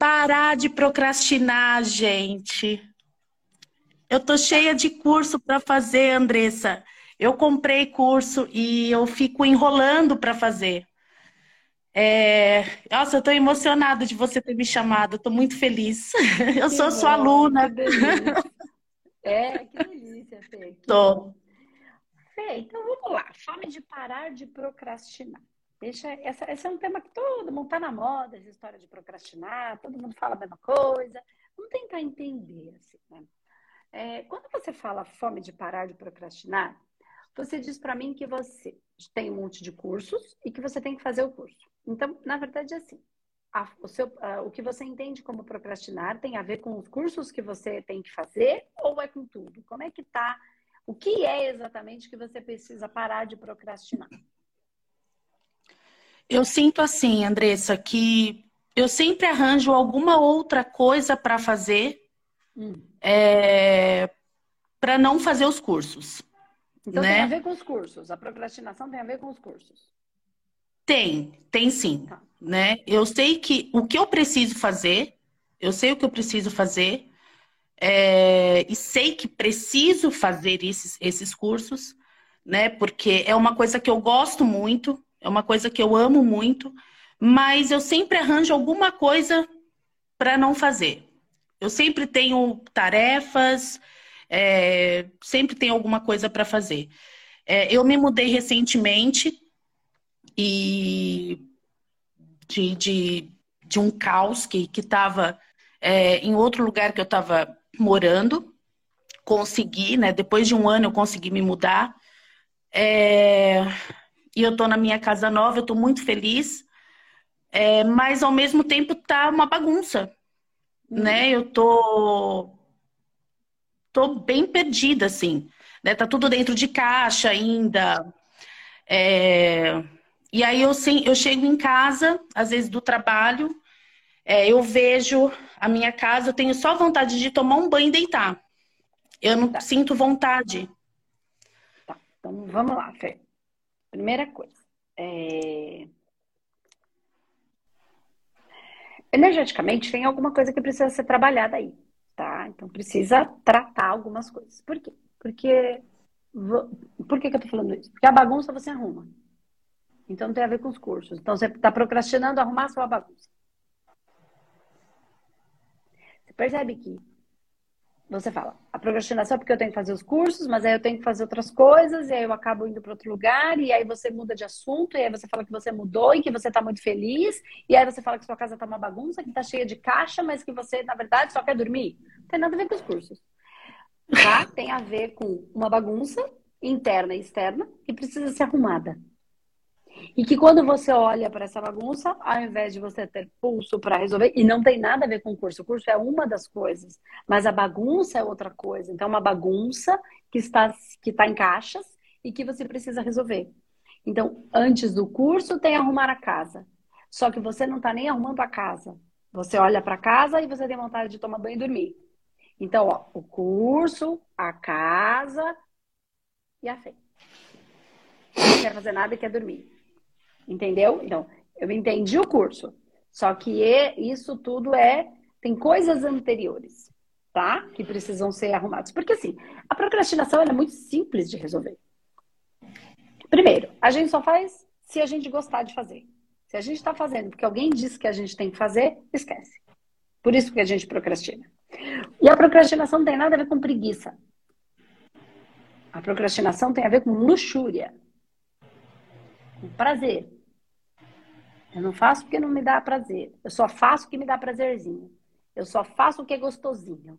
Parar de procrastinar, gente. Eu tô cheia de curso para fazer, Andressa. Eu comprei curso e eu fico enrolando para fazer. É... Nossa, eu tô emocionada de você ter me chamado. Estou muito feliz. Eu que sou bom, sua aluna. é, que delícia, Fê. Que tô. Bom. Fê, então vamos lá. Fome de parar de procrastinar. Deixa, essa, esse é um tema que todo mundo está na moda, essa história de procrastinar, todo mundo fala a mesma coisa. Vamos tentar entender, assim, né? É, quando você fala fome de parar de procrastinar, você diz para mim que você tem um monte de cursos e que você tem que fazer o curso. Então, na verdade, é assim. A, o, seu, a, o que você entende como procrastinar tem a ver com os cursos que você tem que fazer ou é com tudo? Como é que tá? O que é exatamente que você precisa parar de procrastinar? Eu sinto assim, Andressa, que eu sempre arranjo alguma outra coisa para fazer hum. é, para não fazer os cursos. Então né? tem a ver com os cursos. A procrastinação tem a ver com os cursos. Tem, tem sim. Tá. Né? Eu sei que o que eu preciso fazer, eu sei o que eu preciso fazer, é, e sei que preciso fazer esses, esses cursos, né? Porque é uma coisa que eu gosto muito, é uma coisa que eu amo muito, mas eu sempre arranjo alguma coisa para não fazer. Eu sempre tenho tarefas, é, sempre tenho alguma coisa para fazer. É, eu me mudei recentemente e de, de, de um caos que estava é, em outro lugar que eu estava morando. Consegui, né? Depois de um ano eu consegui me mudar. É, e eu tô na minha casa nova, eu tô muito feliz. É, mas ao mesmo tempo tá uma bagunça, uhum. né? Eu tô tô bem perdida assim, né? Tá tudo dentro de caixa ainda. É... E aí eu, sim, eu chego em casa, às vezes do trabalho, é, eu vejo a minha casa, eu tenho só vontade de tomar um banho e deitar. Eu não tá. sinto vontade. Tá, então vamos lá, Fê. Primeira coisa. É... Energeticamente, tem alguma coisa que precisa ser trabalhada aí, tá? Então, precisa tratar algumas coisas. Por quê? Porque. Por que, que eu tô falando isso? Porque a bagunça você arruma. Então, não tem a ver com os cursos. Então, você está procrastinando arrumar a sua bagunça. Você percebe que você fala, a procrastinação é porque eu tenho que fazer os cursos, mas aí eu tenho que fazer outras coisas, e aí eu acabo indo para outro lugar, e aí você muda de assunto, e aí você fala que você mudou e que você está muito feliz, e aí você fala que sua casa está uma bagunça, que está cheia de caixa, mas que você, na verdade, só quer dormir. Não tem nada a ver com os cursos. Tá? Tem a ver com uma bagunça interna e externa que precisa ser arrumada. E que quando você olha para essa bagunça, ao invés de você ter pulso para resolver, e não tem nada a ver com o curso, o curso é uma das coisas, mas a bagunça é outra coisa. Então, é uma bagunça que está, que está em caixas e que você precisa resolver. Então, antes do curso, tem arrumar a casa. Só que você não está nem arrumando a casa. Você olha para casa e você tem vontade de tomar banho e dormir. Então, ó, o curso, a casa e a fé. Não quer fazer nada e quer dormir. Entendeu? Então, eu entendi o curso. Só que isso tudo é. Tem coisas anteriores, tá? Que precisam ser arrumadas. Porque, assim, a procrastinação é muito simples de resolver. Primeiro, a gente só faz se a gente gostar de fazer. Se a gente está fazendo porque alguém disse que a gente tem que fazer, esquece. Por isso que a gente procrastina. E a procrastinação não tem nada a ver com preguiça. A procrastinação tem a ver com luxúria, com prazer. Eu não faço porque não me dá prazer. Eu só faço o que me dá prazerzinho. Eu só faço o que é gostosinho.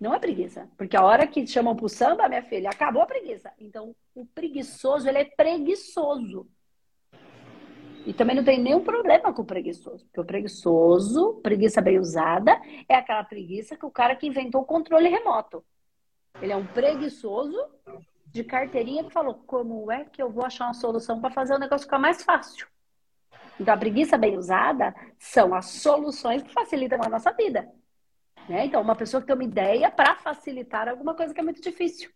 Não é preguiça. Porque a hora que chamam pro samba, minha filha, acabou a preguiça. Então, o preguiçoso, ele é preguiçoso. E também não tem nenhum problema com o preguiçoso. Porque o preguiçoso, preguiça bem usada, é aquela preguiça que o cara que inventou o controle remoto. Ele é um preguiçoso de carteirinha que falou: como é que eu vou achar uma solução para fazer o negócio ficar mais fácil? Então, a preguiça bem usada são as soluções que facilitam a nossa vida. Né? Então, uma pessoa que tem uma ideia para facilitar alguma coisa que é muito difícil.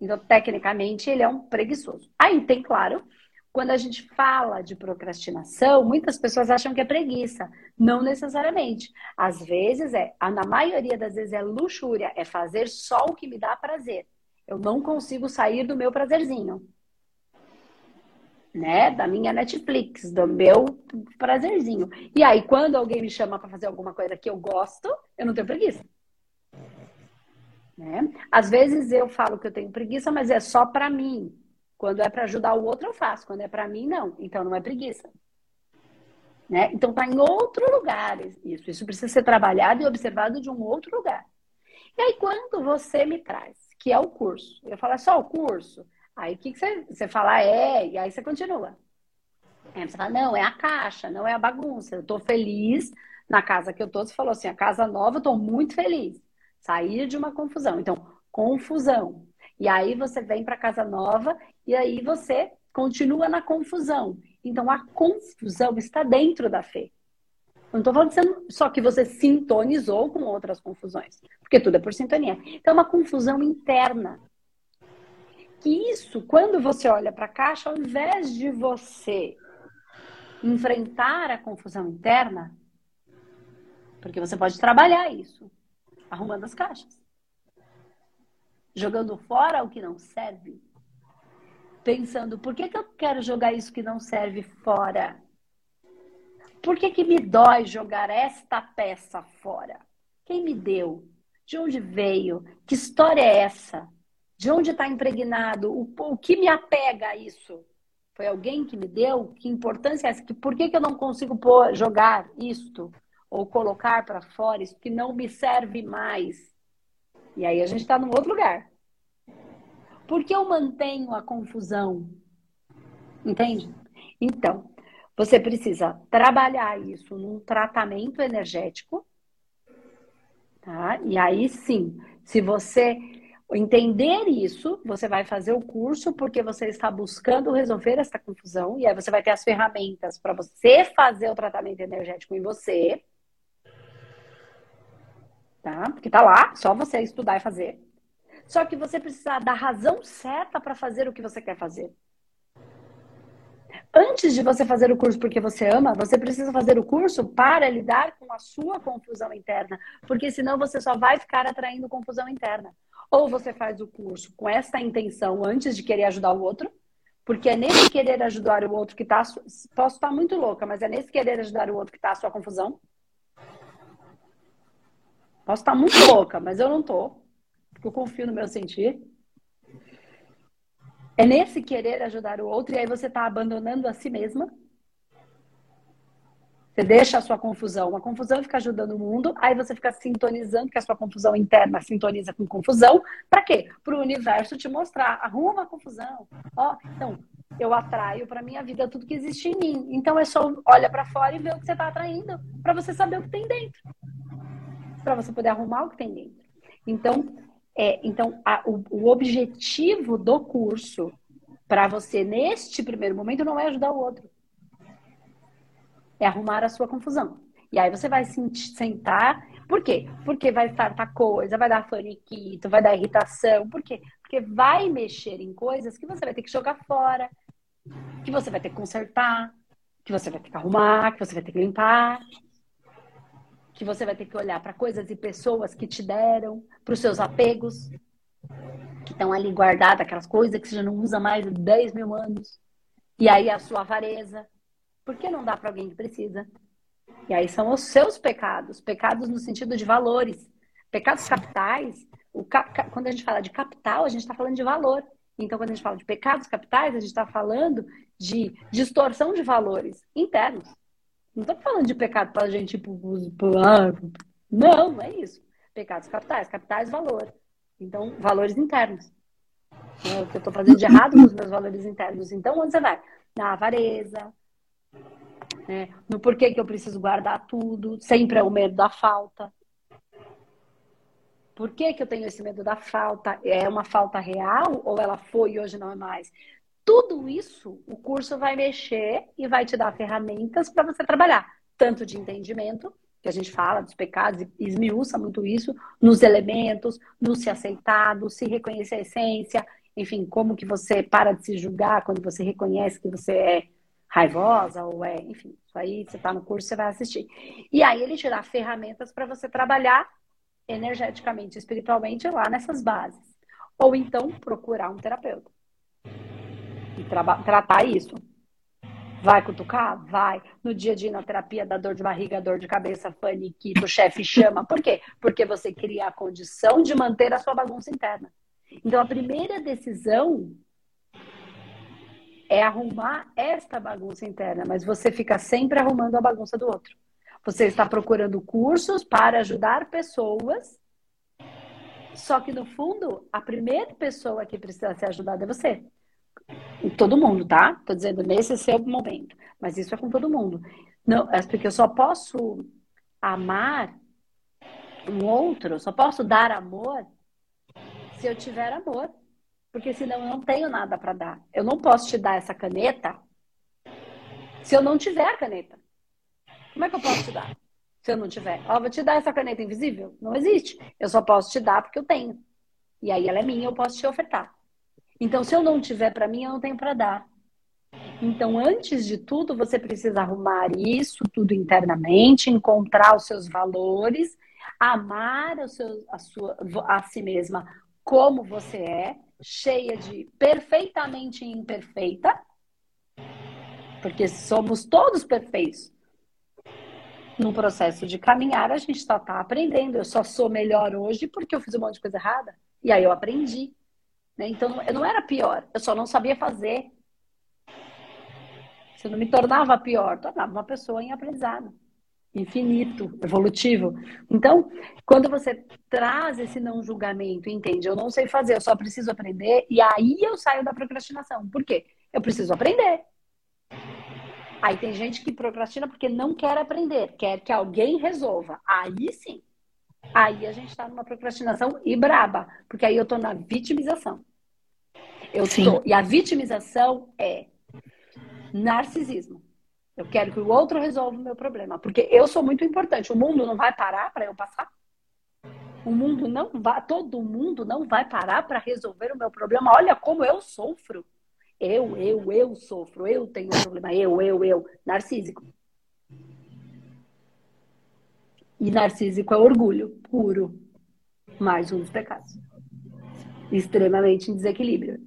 Então, tecnicamente, ele é um preguiçoso. Aí tem, claro, quando a gente fala de procrastinação, muitas pessoas acham que é preguiça. Não necessariamente. Às vezes é, na maioria das vezes é luxúria, é fazer só o que me dá prazer. Eu não consigo sair do meu prazerzinho. Né? Da minha Netflix, do meu prazerzinho. E aí, quando alguém me chama para fazer alguma coisa que eu gosto, eu não tenho preguiça. Né? Às vezes eu falo que eu tenho preguiça, mas é só para mim. Quando é para ajudar o outro, eu faço. Quando é para mim, não. Então não é preguiça. Né? Então está em outro lugar isso. Isso precisa ser trabalhado e observado de um outro lugar. E aí, quando você me traz, que é o curso, eu falo, é só o curso? Aí o que, que você, você fala? É, e aí você continua. Aí você fala, não, é a caixa, não é a bagunça. Eu estou feliz na casa que eu estou. Você falou assim, a casa nova, eu estou muito feliz. Sair de uma confusão. Então, confusão. E aí você vem para casa nova e aí você continua na confusão. Então a confusão está dentro da fé. Não estou falando de só que você sintonizou com outras confusões, porque tudo é por sintonia. Então é uma confusão interna. Que isso, quando você olha para a caixa, ao invés de você enfrentar a confusão interna, porque você pode trabalhar isso arrumando as caixas jogando fora o que não serve, pensando, por que, que eu quero jogar isso que não serve fora? Por que, que me dói jogar esta peça fora? Quem me deu? De onde veio? Que história é essa? De onde está impregnado? O, o que me apega a isso? Foi alguém que me deu? Que importância é essa? Que, por que, que eu não consigo pôr, jogar isto? Ou colocar para fora isso que não me serve mais? E aí a gente está num outro lugar. Por que eu mantenho a confusão? Entende? Então, você precisa trabalhar isso num tratamento energético. Tá? E aí sim, se você entender isso, você vai fazer o curso porque você está buscando resolver essa confusão e aí você vai ter as ferramentas para você fazer o tratamento energético em você tá? Porque tá lá, só você estudar e fazer. Só que você precisa da razão certa para fazer o que você quer fazer. Antes de você fazer o curso porque você ama, você precisa fazer o curso para lidar com a sua confusão interna, porque senão você só vai ficar atraindo confusão interna. Ou você faz o curso com essa intenção antes de querer ajudar o outro, porque é nesse querer ajudar o outro que está. Posso estar muito louca, mas é nesse querer ajudar o outro que está a sua confusão. Posso estar muito louca, mas eu não tô. Porque eu confio no meu sentir. É nesse querer ajudar o outro e aí você está abandonando a si mesma. Você deixa a sua confusão. A confusão fica ajudando o mundo, aí você fica sintonizando, que a sua confusão interna sintoniza com confusão. Para quê? Para o universo te mostrar. Arruma a confusão. Ó, então, eu atraio para minha vida tudo que existe em mim. Então é só olha para fora e vê o que você está atraindo, para você saber o que tem dentro para você poder arrumar o que tem dentro. Então, é, então a, o, o objetivo do curso para você neste primeiro momento não é ajudar o outro, é arrumar a sua confusão. E aí você vai se sentar. Por quê? Porque vai startar coisa, vai dar faniquito, vai dar irritação. Por quê? Porque vai mexer em coisas que você vai ter que jogar fora, que você vai ter que consertar, que você vai ter que arrumar, que você vai ter que limpar que você vai ter que olhar para coisas e pessoas que te deram, para os seus apegos, que estão ali guardadas, aquelas coisas que você já não usa mais há 10 mil anos. E aí a sua avareza. Por que não dá para alguém que precisa? E aí são os seus pecados, pecados no sentido de valores. Pecados capitais, cap... quando a gente fala de capital, a gente está falando de valor. Então, quando a gente fala de pecados capitais, a gente está falando de distorção de valores internos. Não estou falando de pecado para a gente, tipo, ah, não, não é isso. Pecados capitais, capitais valor. Então, valores internos. É o que eu estou fazendo de errado com os meus valores internos. Então, onde você vai? Na avareza, né? no porquê que eu preciso guardar tudo, sempre é o medo da falta. Por que, que eu tenho esse medo da falta? É uma falta real ou ela foi e hoje não é mais? Tudo isso o curso vai mexer e vai te dar ferramentas para você trabalhar, tanto de entendimento, que a gente fala dos pecados e esmiuça muito isso, nos elementos, no se aceitar, no se reconhecer a essência, enfim, como que você para de se julgar quando você reconhece que você é raivosa ou é, enfim, isso aí você está no curso, você vai assistir. E aí ele te dá ferramentas para você trabalhar energeticamente, espiritualmente lá nessas bases. Ou então procurar um terapeuta e tra tratar isso. Vai cutucar? Vai. No dia a dia, na terapia, da dor de barriga, dor de cabeça, faniquito, o chefe chama. Por quê? Porque você cria a condição de manter a sua bagunça interna. Então, a primeira decisão é arrumar esta bagunça interna, mas você fica sempre arrumando a bagunça do outro. Você está procurando cursos para ajudar pessoas, só que no fundo, a primeira pessoa que precisa ser ajudada é você. Todo mundo, tá? Tô dizendo nesse seu momento, mas isso é com todo mundo. Não, é porque eu só posso amar um outro, só posso dar amor se eu tiver amor. Porque senão eu não tenho nada para dar. Eu não posso te dar essa caneta se eu não tiver a caneta. Como é que eu posso te dar? Se eu não tiver. Ó, vou te dar essa caneta invisível? Não existe. Eu só posso te dar porque eu tenho. E aí ela é minha, eu posso te ofertar. Então, se eu não tiver para mim, eu não tenho para dar. Então, antes de tudo, você precisa arrumar isso tudo internamente, encontrar os seus valores, amar o seu, a, sua, a si mesma como você é, cheia de perfeitamente imperfeita, porque somos todos perfeitos no processo de caminhar, a gente só está aprendendo. Eu só sou melhor hoje porque eu fiz um monte de coisa errada. E aí eu aprendi. Né? Então eu não era pior, eu só não sabia fazer. Se não me tornava pior, tornava uma pessoa em aprendizado. Infinito, evolutivo. Então, quando você traz esse não julgamento, entende? Eu não sei fazer, eu só preciso aprender, e aí eu saio da procrastinação. Por quê? Eu preciso aprender. Aí tem gente que procrastina porque não quer aprender, quer que alguém resolva. Aí sim. Aí a gente está numa procrastinação e braba, porque aí eu estou na vitimização. Eu sim. tô, e a vitimização é narcisismo. Eu quero que o outro resolva o meu problema, porque eu sou muito importante. O mundo não vai parar para eu passar. O mundo não vai, todo mundo não vai parar para resolver o meu problema. Olha como eu sofro. Eu, eu, eu sofro, eu tenho um problema, eu, eu, eu. Narcísico. E narcísico é orgulho puro. Mais um dos pecados. Extremamente em desequilíbrio.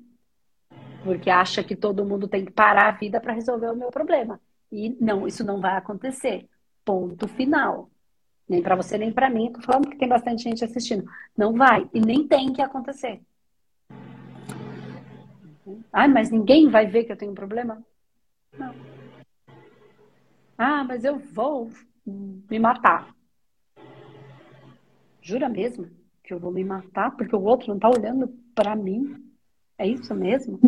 Porque acha que todo mundo tem que parar a vida para resolver o meu problema. E não, isso não vai acontecer. Ponto final. Nem para você, nem para mim. Tô falando que tem bastante gente assistindo. Não vai. E nem tem que acontecer. Ah, mas ninguém vai ver que eu tenho um problema? Não. Ah, mas eu vou me matar. Jura mesmo que eu vou me matar porque o outro não está olhando para mim? É isso mesmo?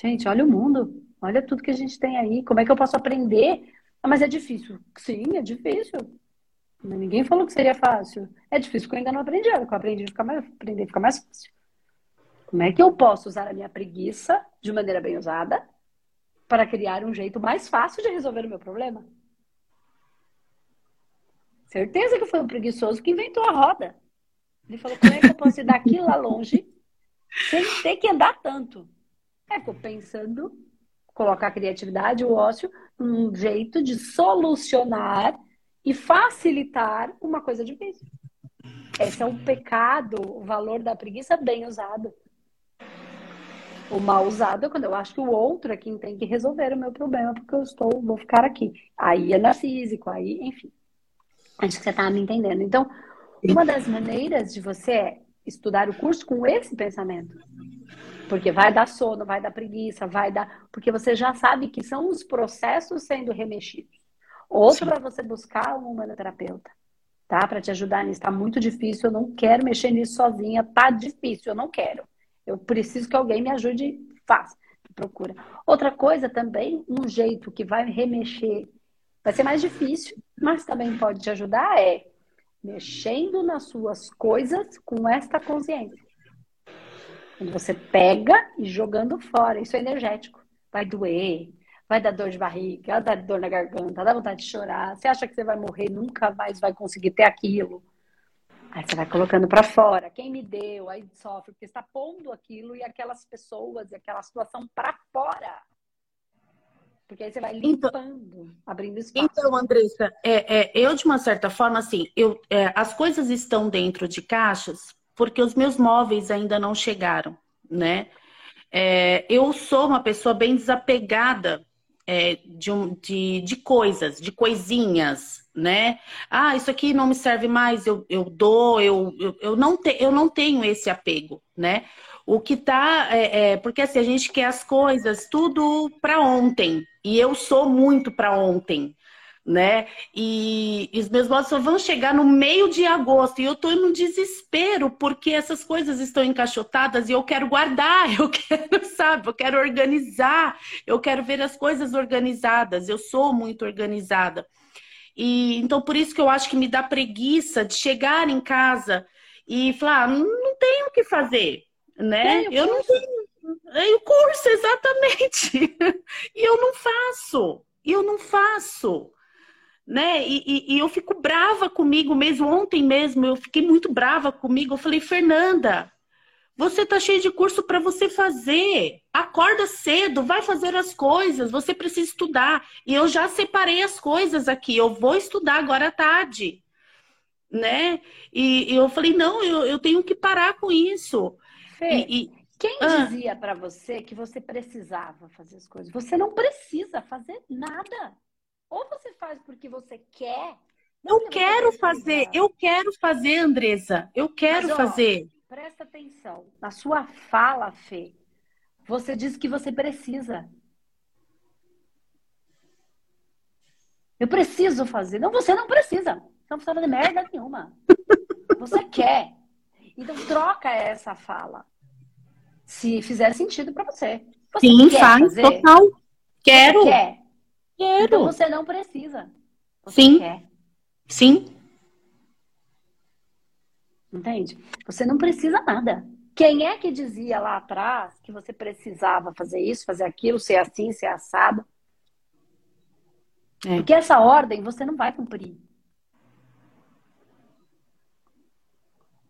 Gente, olha o mundo. Olha tudo que a gente tem aí. Como é que eu posso aprender? Ah, mas é difícil. Sim, é difícil. Ninguém falou que seria fácil. É difícil porque eu ainda não aprendi. Eu aprendi a ficar mais, aprender a ficar mais fácil. Como é que eu posso usar a minha preguiça de maneira bem usada para criar um jeito mais fácil de resolver o meu problema? Certeza que foi um preguiçoso que inventou a roda. Ele falou: como é que eu posso ir daqui lá longe sem ter que andar tanto? É, ficou pensando, colocar a criatividade, o ócio, um jeito de solucionar e facilitar uma coisa difícil. Esse é o pecado, o valor da preguiça bem usado. O mal usado é quando eu acho que o outro é quem tem que resolver o meu problema, porque eu estou, vou ficar aqui. Aí é narcísico, aí, enfim. Acho que você está me entendendo. Então, uma das maneiras de você é estudar o curso com esse pensamento. Porque vai dar sono, vai dar preguiça, vai dar. Porque você já sabe que são os processos sendo remexidos. Outro para você buscar um humanoterapeuta, tá? Para te ajudar nisso. Está muito difícil, eu não quero mexer nisso sozinha. Tá difícil, eu não quero. Eu preciso que alguém me ajude, faça, procura. Outra coisa também, um jeito que vai remexer, vai ser mais difícil, mas também pode te ajudar é mexendo nas suas coisas com esta consciência. Quando você pega e jogando fora, isso é energético. Vai doer, vai dar dor de barriga, vai dar dor na garganta, dá vontade de chorar. Você acha que você vai morrer, nunca mais vai conseguir ter aquilo. Aí você vai colocando para fora. Quem me deu, aí sofre, porque está pondo aquilo e aquelas pessoas e aquela situação para fora. Porque aí você vai então limpando, abrindo espaço. Então, Andressa, é, é, eu de uma certa forma, assim, eu, é, as coisas estão dentro de caixas porque os meus móveis ainda não chegaram, né? É, eu sou uma pessoa bem desapegada é, de, um, de, de coisas, de coisinhas, né? Ah, isso aqui não me serve mais, eu, eu dou, eu, eu, eu, não te, eu não tenho esse apego, né? O que tá. É, é, porque assim, a gente quer as coisas tudo para ontem. E eu sou muito para ontem né? E, e, os meus votos só vão chegar no meio de agosto. E eu tô no desespero, porque essas coisas estão encaixotadas e eu quero guardar, eu quero, sabe, eu quero organizar, eu quero ver as coisas organizadas. Eu sou muito organizada. E então por isso que eu acho que me dá preguiça de chegar em casa e falar, ah, não tenho o que fazer, né? eu não tenho. É o curso, exatamente. e eu não faço. Eu não faço né? E, e, e, eu fico brava comigo mesmo. Ontem mesmo eu fiquei muito brava comigo. Eu falei, Fernanda, você tá cheio de curso para você fazer. Acorda cedo, vai fazer as coisas. Você precisa estudar. E eu já separei as coisas aqui. Eu vou estudar agora à tarde, né? E, e eu falei, não, eu, eu tenho que parar com isso. Fê, e, quem ah, dizia para você que você precisava fazer as coisas? Você não precisa fazer nada. Ou você faz porque você quer. Eu quero fazer, eu quero fazer, Andressa. Eu quero Mas, ó, fazer. Presta atenção. Na sua fala, Fê, você diz que você precisa. Eu preciso fazer. Não, você não precisa. Você não precisa fazer merda nenhuma. Você quer. Então troca essa fala. Se fizer sentido para você. você. Sim, faz, fazer? total. Quero. Você quer. Quero. Então você não precisa. Você Sim. Quer. Sim. Entende? Você não precisa nada. Quem é que dizia lá atrás que você precisava fazer isso, fazer aquilo, ser assim, ser assado? É. Porque essa ordem você não vai cumprir.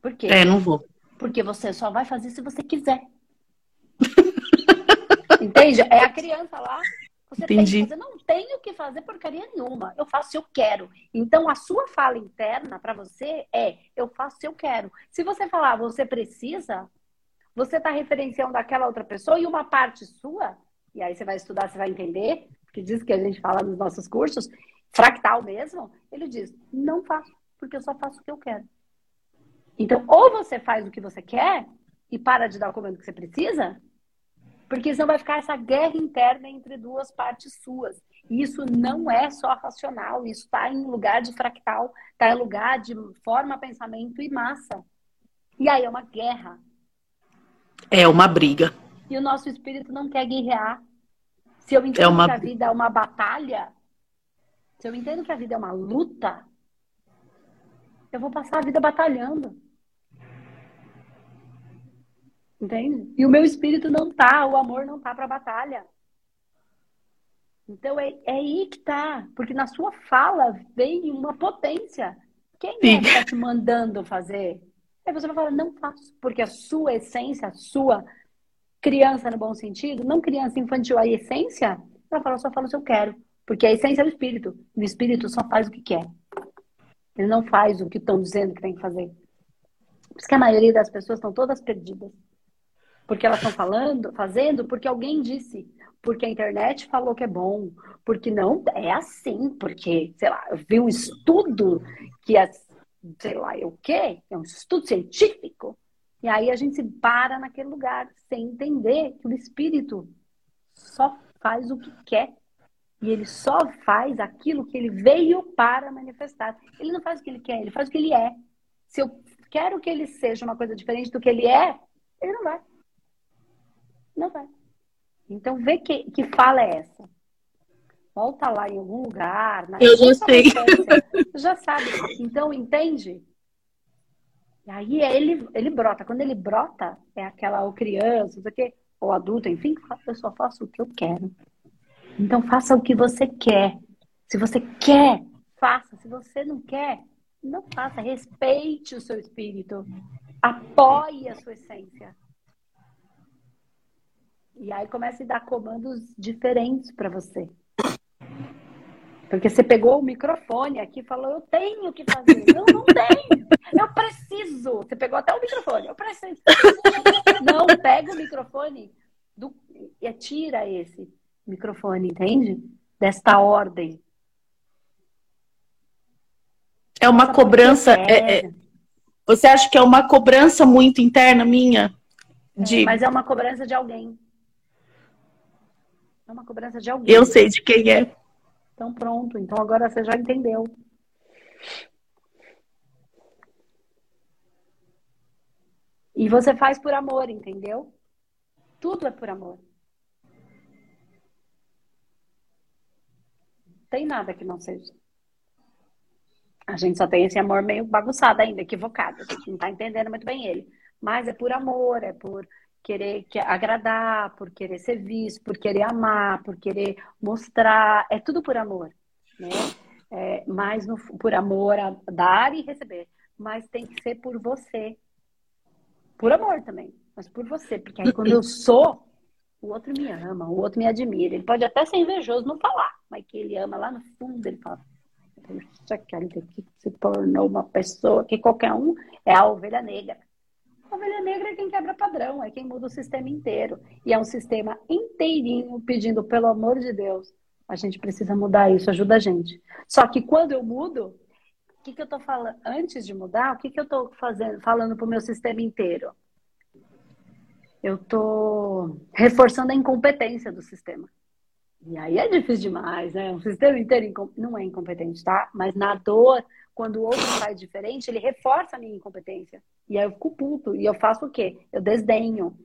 Por quê? É, não vou. Porque você só vai fazer se você quiser. Entende? É a criança lá você Entendi. tem que fazer, não tenho que fazer porcaria nenhuma. Eu faço se eu quero. Então a sua fala interna para você é eu faço se eu quero. Se você falar você precisa, você está referenciando aquela outra pessoa e uma parte sua, e aí você vai estudar, você vai entender, que diz que a gente fala nos nossos cursos, fractal mesmo, ele diz: não faço, porque eu só faço o que eu quero. Então, ou você faz o que você quer e para de dar o comando que você precisa, porque senão vai ficar essa guerra interna entre duas partes suas. E isso não é só racional, isso está em lugar de fractal, está em lugar de forma, pensamento e massa. E aí é uma guerra. É uma briga. E o nosso espírito não quer guerrear. Se eu entendo é uma... que a vida é uma batalha, se eu entendo que a vida é uma luta, eu vou passar a vida batalhando. Entende? E o meu espírito não tá, o amor não tá para batalha. Então é, é aí que tá, porque na sua fala vem uma potência. Quem Sim. é que está te mandando fazer? Aí você vai falar, não faço, porque a sua essência, a sua criança no bom sentido, não criança infantil, a essência, ela fala, só fala o que eu quero. Porque a essência é o espírito. O espírito só faz o que quer. Ele não faz o que estão dizendo que tem que fazer. Por isso que a maioria das pessoas estão todas perdidas. Porque elas estão falando, fazendo porque alguém disse, porque a internet falou que é bom, porque não é assim, porque, sei lá, eu vi um estudo que é, sei lá, é o quê? É um estudo científico. E aí a gente se para naquele lugar sem entender que o espírito só faz o que quer. E ele só faz aquilo que ele veio para manifestar. Ele não faz o que ele quer, ele faz o que ele é. Se eu quero que ele seja uma coisa diferente do que ele é, ele não vai. Não vai. Então, vê que, que fala é essa. Volta lá em algum lugar. Eu já sei. já sabe. Então, entende? E aí ele, ele brota. Quando ele brota, é aquela ou criança, ou, quê, ou adulto, enfim, eu só faço o que eu quero. Então, faça o que você quer. Se você quer, faça. Se você não quer, Não faça. Respeite o seu espírito. Apoie a sua essência. E aí comece a dar comandos diferentes para você. Porque você pegou o microfone aqui e falou, eu tenho que fazer. Não, não tenho. Eu preciso. Você pegou até o microfone. Eu preciso. Não, pega o microfone do... e tira esse microfone, entende? Desta ordem. É uma cobrança. É, é, você acha que é uma cobrança muito interna minha? É, de... É, mas é uma cobrança de alguém. É uma cobrança de alguém. Eu sei de quem é. Então pronto. Então agora você já entendeu. E você faz por amor, entendeu? Tudo é por amor. Tem nada que não seja. A gente só tem esse amor meio bagunçado ainda, equivocado. A gente não tá entendendo muito bem ele. Mas é por amor, é por querer agradar, por querer ser visto, por querer amar, por querer mostrar. É tudo por amor, né? É, mais no, por amor a dar e receber. Mas tem que ser por você. Por amor também, mas por você. Porque aí quando eu sou, o outro me ama, o outro me admira. Ele pode até ser invejoso, não falar, mas que ele ama lá no fundo, ele fala. Puxa, que se tornou uma pessoa que qualquer um é a ovelha negra. A ovelha negra é quem quebra padrão, é quem muda o sistema inteiro. E é um sistema inteirinho pedindo, pelo amor de Deus, a gente precisa mudar isso, ajuda a gente. Só que quando eu mudo, o que, que eu estou falando? Antes de mudar, o que, que eu estou fazendo, falando para o meu sistema inteiro? Eu estou reforçando a incompetência do sistema. E aí é difícil demais, né? O sistema inteiro não é incompetente, tá? Mas na dor, quando o outro faz diferente, ele reforça a minha incompetência. E aí eu fico puto. E eu faço o quê? Eu desdenho.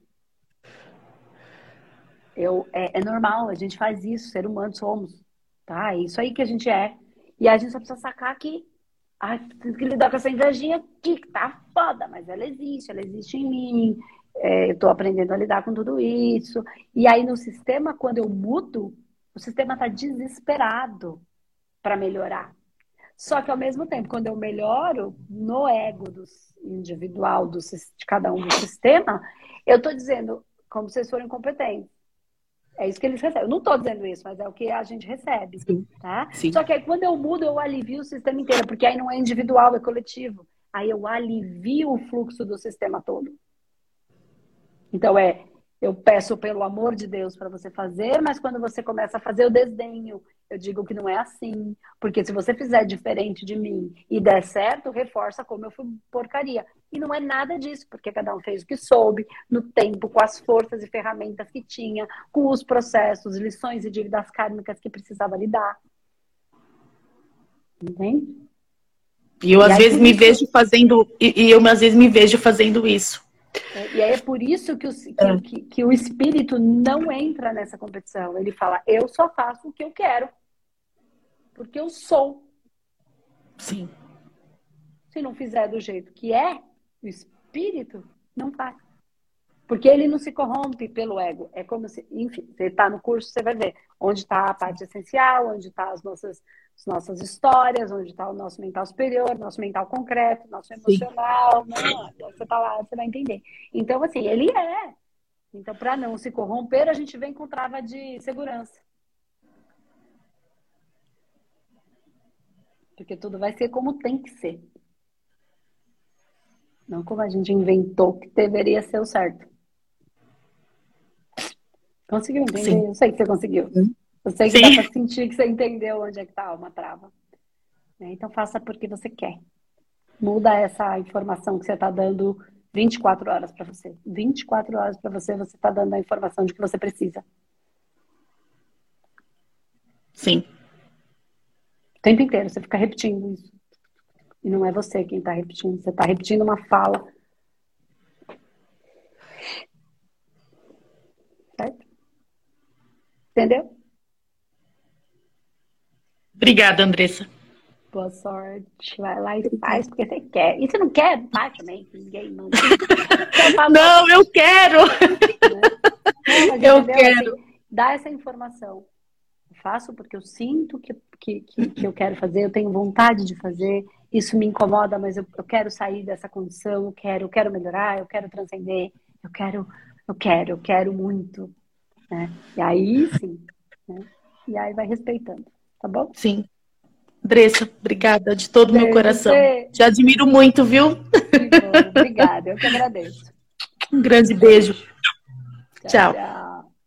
Eu, é, é normal, a gente faz isso, ser humano somos. Tá? É isso aí que a gente é. E a gente só precisa sacar que ai, tem que lidar com essa invejinha que tá foda, mas ela existe, ela existe em mim. É, eu tô aprendendo a lidar com tudo isso. E aí no sistema, quando eu mudo, o sistema está desesperado para melhorar. Só que ao mesmo tempo, quando eu melhoro no ego do individual do, de cada um do sistema, eu estou dizendo como vocês foram incompetentes. É isso que eles recebem. Eu não estou dizendo isso, mas é o que a gente recebe. Sim. Tá? Sim. Só que aí, quando eu mudo, eu alivio o sistema inteiro, porque aí não é individual, é coletivo. Aí eu alivio o fluxo do sistema todo. Então é eu peço pelo amor de Deus para você fazer, mas quando você começa a fazer, eu desdenho. Eu digo que não é assim. Porque se você fizer diferente de mim e der certo, reforça como eu fui porcaria. E não é nada disso, porque cada um fez o que soube, no tempo, com as forças e ferramentas que tinha, com os processos, lições e dívidas kármicas que precisava lidar. Entende? E eu, e às vezes, me vejo fazendo, e, e eu, às vezes, me vejo fazendo isso. É, e aí é por isso que o, que, é. que, que o espírito não entra nessa competição. Ele fala, eu só faço o que eu quero. Porque eu sou. Sim. Se não fizer do jeito que é, o espírito não faz. Porque ele não se corrompe pelo ego. É como se, enfim, você está no curso, você vai ver onde está a parte essencial, onde estão tá as nossas as nossas histórias, onde está o nosso mental superior, nosso mental concreto, nosso emocional. Né? você está lá, você vai entender. Então, assim, ele é. Então, para não se corromper, a gente vem com trava de segurança. Porque tudo vai ser como tem que ser. Não como a gente inventou que deveria ser o certo. Conseguiu entender? Sim. Eu sei que você conseguiu. Sim. Eu sei que Sim. dá para sentir que você entendeu onde é que está uma trava. Né? Então faça porque você quer. Muda essa informação que você está dando 24 horas para você. 24 horas para você, você está dando a informação de que você precisa. Sim. O tempo inteiro, você fica repetindo isso. E não é você quem está repetindo, você está repetindo uma fala. Certo? Entendeu? Obrigada, Andressa. Boa sorte. Vai lá e faz porque você quer. E se não quer, faz também. Ninguém manda. não, eu quero. Né? Eu quero. Assim, dá essa informação. Eu faço porque eu sinto que, que, que, que eu quero fazer, eu tenho vontade de fazer, isso me incomoda, mas eu, eu quero sair dessa condição, eu quero, eu quero melhorar, eu quero transcender, eu quero, eu quero, eu quero muito. Né? E aí sim. Né? E aí vai respeitando, tá bom? Sim. Andressa, obrigada de todo o meu coração. Te admiro muito, viu? Obrigada, eu que agradeço. Um grande beijo. tchau. tchau. tchau.